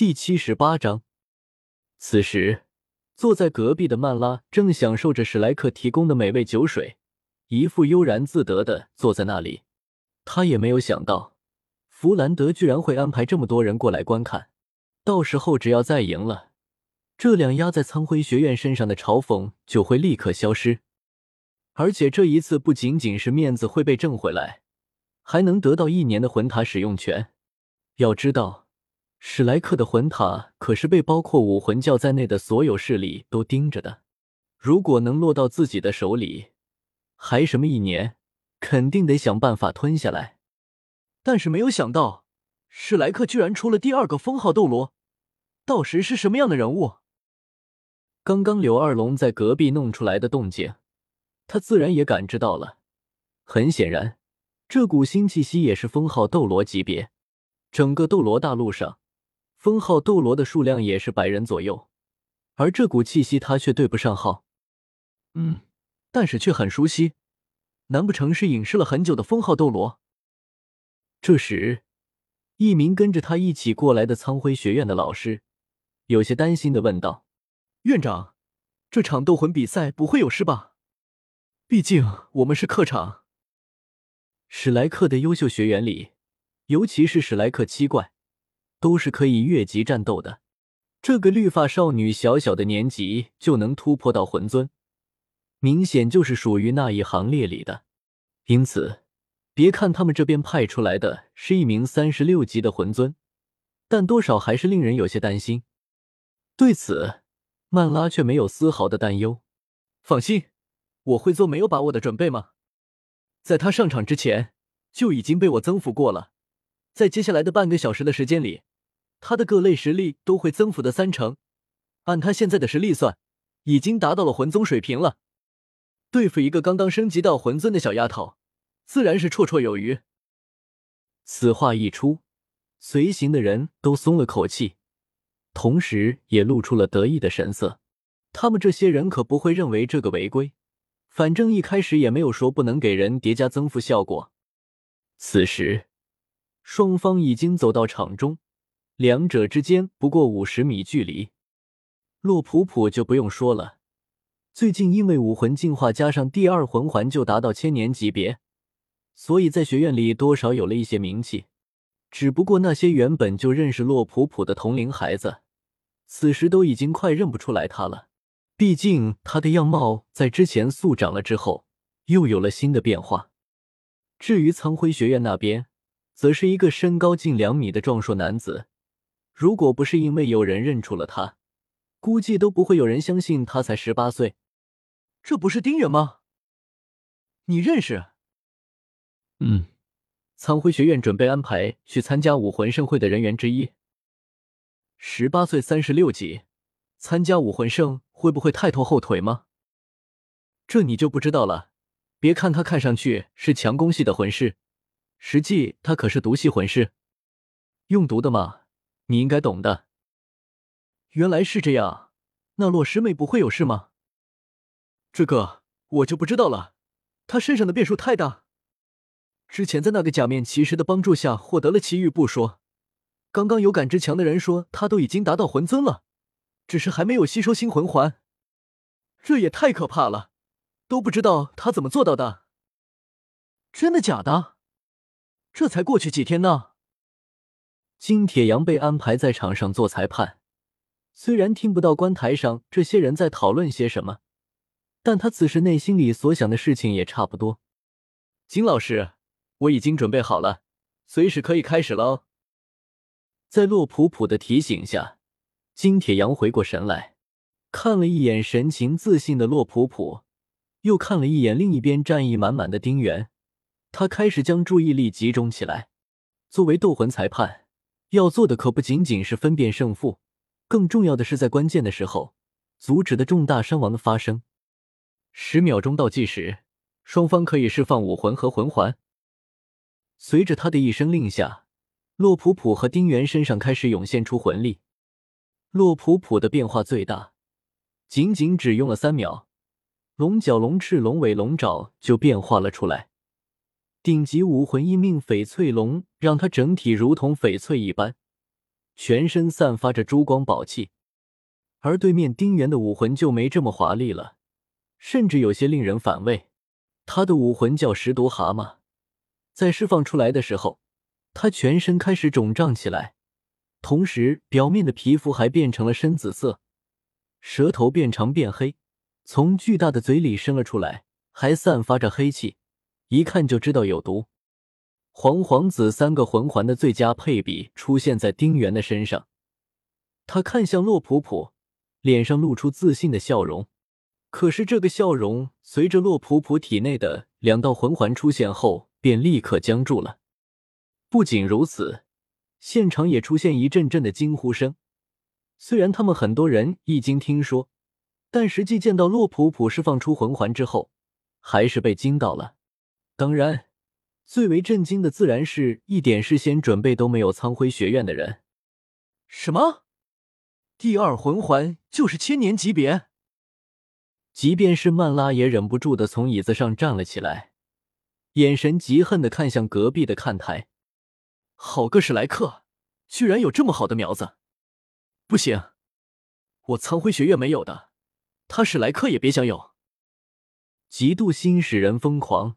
第七十八章。此时，坐在隔壁的曼拉正享受着史莱克提供的美味酒水，一副悠然自得的坐在那里。他也没有想到，弗兰德居然会安排这么多人过来观看。到时候只要再赢了，这两压在苍辉学院身上的嘲讽就会立刻消失。而且这一次不仅仅是面子会被挣回来，还能得到一年的魂塔使用权。要知道，史莱克的魂塔可是被包括武魂教在内的所有势力都盯着的。如果能落到自己的手里，还什么一年，肯定得想办法吞下来。但是没有想到，史莱克居然出了第二个封号斗罗，到时是什么样的人物？刚刚柳二龙在隔壁弄出来的动静。他自然也感知到了，很显然，这股新气息也是封号斗罗级别。整个斗罗大陆上，封号斗罗的数量也是百人左右，而这股气息他却对不上号。嗯，但是却很熟悉，难不成是隐世了很久的封号斗罗？这时，一名跟着他一起过来的苍辉学院的老师，有些担心的问道：“院长，这场斗魂比赛不会有事吧？”毕竟我们是客场，史莱克的优秀学员里，尤其是史莱克七怪，都是可以越级战斗的。这个绿发少女小小的年纪就能突破到魂尊，明显就是属于那一行列里的。因此，别看他们这边派出来的是一名三十六级的魂尊，但多少还是令人有些担心。对此，曼拉却没有丝毫的担忧，放心。我会做没有把握的准备吗？在他上场之前就已经被我增幅过了，在接下来的半个小时的时间里，他的各类实力都会增幅的三成。按他现在的实力算，已经达到了魂宗水平了。对付一个刚刚升级到魂尊的小丫头，自然是绰绰有余。此话一出，随行的人都松了口气，同时也露出了得意的神色。他们这些人可不会认为这个违规。反正一开始也没有说不能给人叠加增幅效果。此时，双方已经走到场中，两者之间不过五十米距离。洛普普就不用说了，最近因为武魂进化加上第二魂环就达到千年级别，所以在学院里多少有了一些名气。只不过那些原本就认识洛普普的同龄孩子，此时都已经快认不出来他了。毕竟他的样貌在之前速长了之后，又有了新的变化。至于苍辉学院那边，则是一个身高近两米的壮硕男子。如果不是因为有人认出了他，估计都不会有人相信他才十八岁。这不是丁远吗？你认识？嗯，苍辉学院准备安排去参加武魂盛会的人员之一。十八岁，三十六级，参加武魂盛。会不会太拖后腿吗？这你就不知道了。别看他看上去是强攻系的魂师，实际他可是毒系魂师，用毒的嘛，你应该懂的。原来是这样，那洛师妹不会有事吗？这个我就不知道了。她身上的变数太大。之前在那个假面骑士的帮助下获得了奇遇不说，刚刚有感知强的人说他都已经达到魂尊了。只是还没有吸收新魂环，这也太可怕了，都不知道他怎么做到的。真的假的？这才过去几天呢。金铁阳被安排在场上做裁判，虽然听不到观台上这些人在讨论些什么，但他此时内心里所想的事情也差不多。金老师，我已经准备好了，随时可以开始了。在洛普普的提醒下。金铁阳回过神来，看了一眼神情自信的洛普普，又看了一眼另一边战意满满的丁原，他开始将注意力集中起来。作为斗魂裁判，要做的可不仅仅是分辨胜负，更重要的是在关键的时候阻止的重大伤亡的发生。十秒钟倒计时，双方可以释放武魂和魂环。随着他的一声令下，洛普普和丁原身上开始涌现出魂力。洛普普的变化最大，仅仅只用了三秒，龙角、龙翅、龙尾、龙爪就变化了出来。顶级武魂一命翡翠龙让他整体如同翡翠一般，全身散发着珠光宝气。而对面丁原的武魂就没这么华丽了，甚至有些令人反胃。他的武魂叫十毒蛤蟆，在释放出来的时候，他全身开始肿胀起来，同时表面的皮肤还变成了深紫色，舌头变长变黑，从巨大的嘴里伸了出来，还散发着黑气，一看就知道有毒。黄黄紫三个魂环的最佳配比出现在丁原的身上，他看向洛普普，脸上露出自信的笑容。可是这个笑容随着洛普普体内的两道魂环出现后，便立刻僵住了。不仅如此，现场也出现一阵阵的惊呼声。虽然他们很多人已经听说，但实际见到洛普普释放出魂环之后，还是被惊到了。当然，最为震惊的自然是一点事先准备都没有苍辉学院的人。什么？第二魂环就是千年级别？即便是曼拉也忍不住的从椅子上站了起来，眼神极恨的看向隔壁的看台。好个史莱克，居然有这么好的苗子！不行，我苍辉学院没有的，他史莱克也别想有。嫉妒心使人疯狂，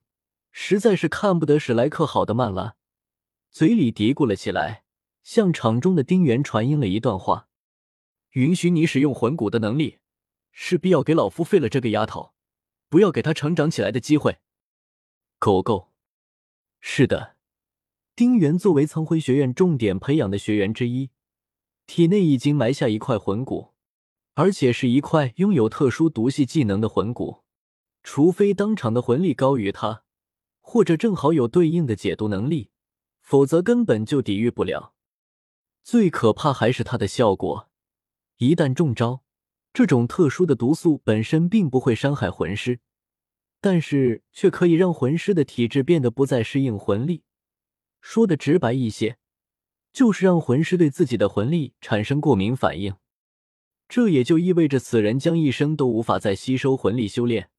实在是看不得史莱克好的曼拉，嘴里嘀咕了起来，向场中的丁原传音了一段话：“允许你使用魂骨的能力。”势必要给老夫废了这个丫头，不要给她成长起来的机会。狗狗，是的，丁原作为苍辉学院重点培养的学员之一，体内已经埋下一块魂骨，而且是一块拥有特殊毒系技能的魂骨。除非当场的魂力高于他，或者正好有对应的解毒能力，否则根本就抵御不了。最可怕还是它的效果，一旦中招。这种特殊的毒素本身并不会伤害魂师，但是却可以让魂师的体质变得不再适应魂力。说的直白一些，就是让魂师对自己的魂力产生过敏反应。这也就意味着此人将一生都无法再吸收魂力修炼，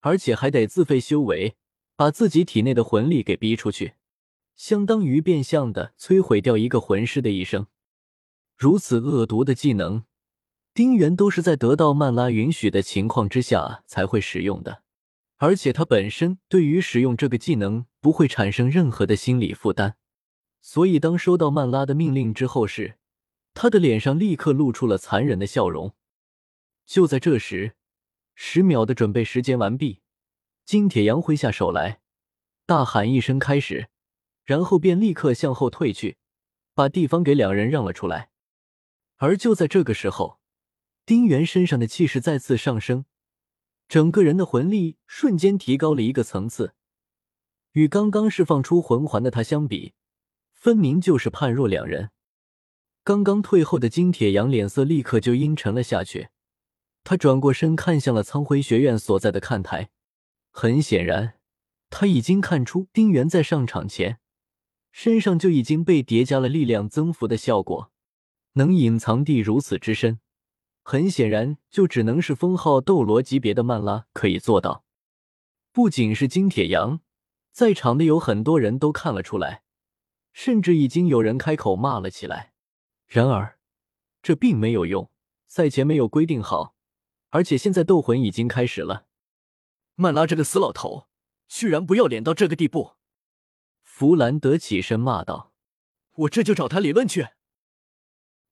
而且还得自费修为，把自己体内的魂力给逼出去，相当于变相的摧毁掉一个魂师的一生。如此恶毒的技能。丁原都是在得到曼拉允许的情况之下才会使用的，而且他本身对于使用这个技能不会产生任何的心理负担，所以当收到曼拉的命令之后时，他的脸上立刻露出了残忍的笑容。就在这时，十秒的准备时间完毕，金铁阳挥下手来，大喊一声“开始”，然后便立刻向后退去，把地方给两人让了出来。而就在这个时候，丁原身上的气势再次上升，整个人的魂力瞬间提高了一个层次。与刚刚释放出魂环的他相比，分明就是判若两人。刚刚退后的金铁阳脸色立刻就阴沉了下去，他转过身看向了苍辉学院所在的看台。很显然，他已经看出丁原在上场前身上就已经被叠加了力量增幅的效果，能隐藏地如此之深。很显然，就只能是封号斗罗级别的曼拉可以做到。不仅是金铁阳，在场的有很多人都看了出来，甚至已经有人开口骂了起来。然而，这并没有用。赛前没有规定好，而且现在斗魂已经开始了。曼拉这个死老头，居然不要脸到这个地步！弗兰德起身骂道：“我这就找他理论去。”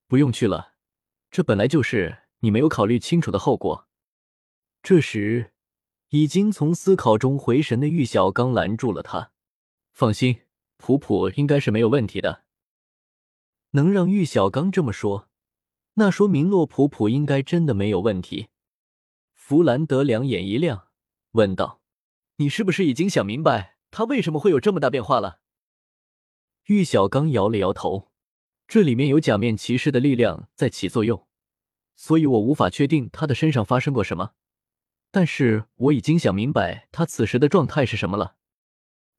不用去了。这本来就是你没有考虑清楚的后果。这时，已经从思考中回神的玉小刚拦住了他：“放心，普普应该是没有问题的。”能让玉小刚这么说，那说明洛普普应该真的没有问题。弗兰德两眼一亮，问道：“你是不是已经想明白他为什么会有这么大变化了？”玉小刚摇了摇头。这里面有假面骑士的力量在起作用，所以我无法确定他的身上发生过什么。但是我已经想明白他此时的状态是什么了。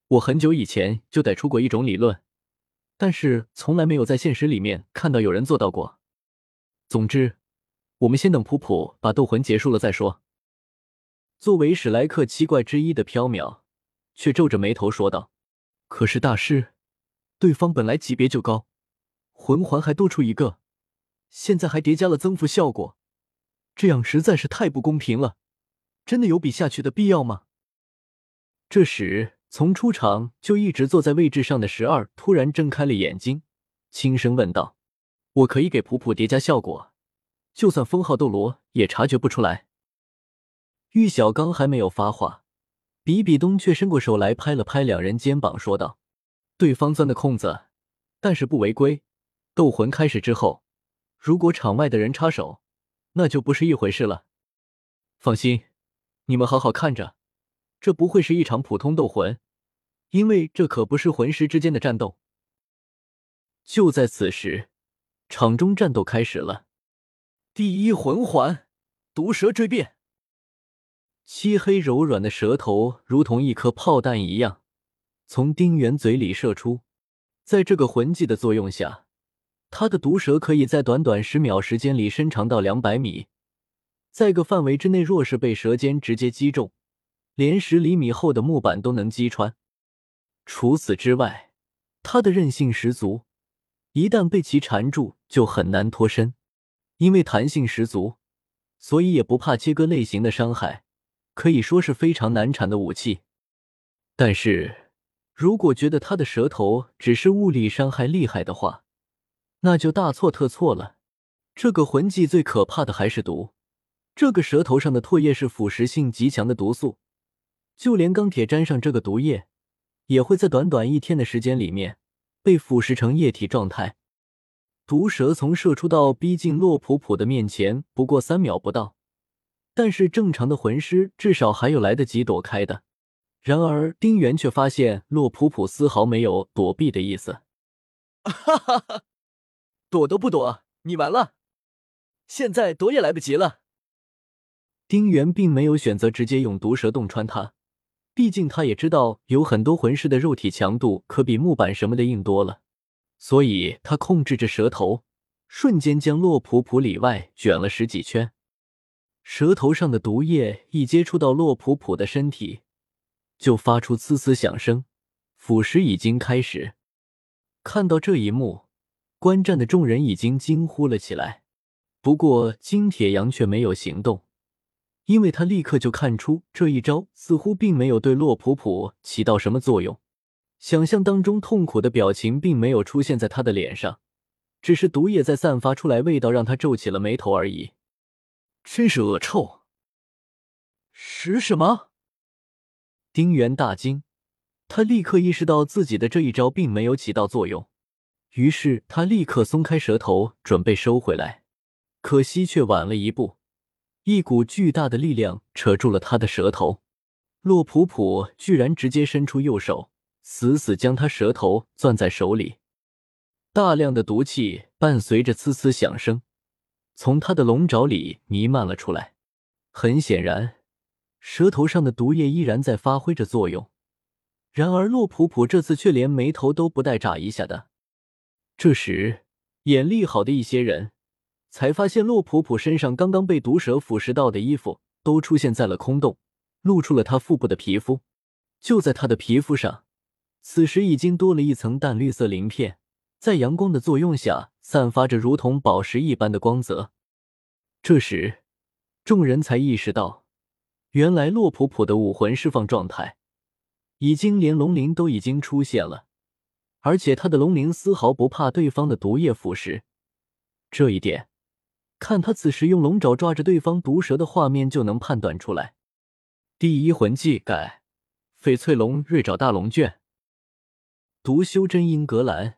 我很久以前就得出过一种理论，但是从来没有在现实里面看到有人做到过。总之，我们先等普普把斗魂结束了再说。作为史莱克七怪之一的缥缈，却皱着眉头说道：“可是大师，对方本来级别就高。”魂环还多出一个，现在还叠加了增幅效果，这样实在是太不公平了。真的有比下去的必要吗？这时，从出场就一直坐在位置上的十二突然睁开了眼睛，轻声问道：“我可以给普普叠加效果，就算封号斗罗也察觉不出来。”玉小刚还没有发话，比比东却伸过手来拍了拍两人肩膀，说道：“对方钻的空子，但是不违规。斗魂开始之后，如果场外的人插手，那就不是一回事了。放心。”你们好好看着，这不会是一场普通斗魂，因为这可不是魂师之间的战斗。就在此时，场中战斗开始了。第一魂环，毒蛇追变。漆黑柔软的舌头如同一颗炮弹一样，从丁原嘴里射出。在这个魂技的作用下，他的毒蛇可以在短短十秒时间里伸长到两百米。在个范围之内，若是被舌尖直接击中，连十厘米厚的木板都能击穿。除此之外，它的韧性十足，一旦被其缠住，就很难脱身。因为弹性十足，所以也不怕切割类型的伤害，可以说是非常难缠的武器。但是，如果觉得他的舌头只是物理伤害厉害的话，那就大错特错了。这个魂技最可怕的还是毒。这个舌头上的唾液是腐蚀性极强的毒素，就连钢铁沾上这个毒液，也会在短短一天的时间里面被腐蚀成液体状态。毒蛇从射出到逼近洛普普的面前不过三秒不到，但是正常的魂师至少还有来得及躲开的。然而丁原却发现洛普普丝毫没有躲避的意思，哈哈哈，躲都不躲，你完了！现在躲也来不及了。丁原并没有选择直接用毒蛇洞穿他，毕竟他也知道有很多魂师的肉体强度可比木板什么的硬多了，所以他控制着蛇头，瞬间将洛普普里外卷了十几圈。舌头上的毒液一接触到洛普普的身体，就发出呲呲响声，腐蚀已经开始。看到这一幕，观战的众人已经惊呼了起来，不过金铁阳却没有行动。因为他立刻就看出这一招似乎并没有对洛普普起到什么作用，想象当中痛苦的表情并没有出现在他的脸上，只是毒液在散发出来，味道让他皱起了眉头而已。真是恶臭！是什么？丁原大惊，他立刻意识到自己的这一招并没有起到作用，于是他立刻松开舌头，准备收回来，可惜却晚了一步。一股巨大的力量扯住了他的舌头，洛普普居然直接伸出右手，死死将他舌头攥在手里。大量的毒气伴随着呲呲响声，从他的龙爪里弥漫了出来。很显然，舌头上的毒液依然在发挥着作用。然而，洛普普这次却连眉头都不带眨一下的。这时，眼力好的一些人。才发现，洛普普身上刚刚被毒蛇腐蚀到的衣服都出现在了空洞，露出了他腹部的皮肤。就在他的皮肤上，此时已经多了一层淡绿色鳞片，在阳光的作用下，散发着如同宝石一般的光泽。这时，众人才意识到，原来洛普普的武魂释放状态，已经连龙鳞都已经出现了，而且他的龙鳞丝毫不怕对方的毒液腐蚀。这一点。看他此时用龙爪抓着对方毒蛇的画面，就能判断出来。第一魂技改翡翠龙锐爪大龙卷。读修真英格兰，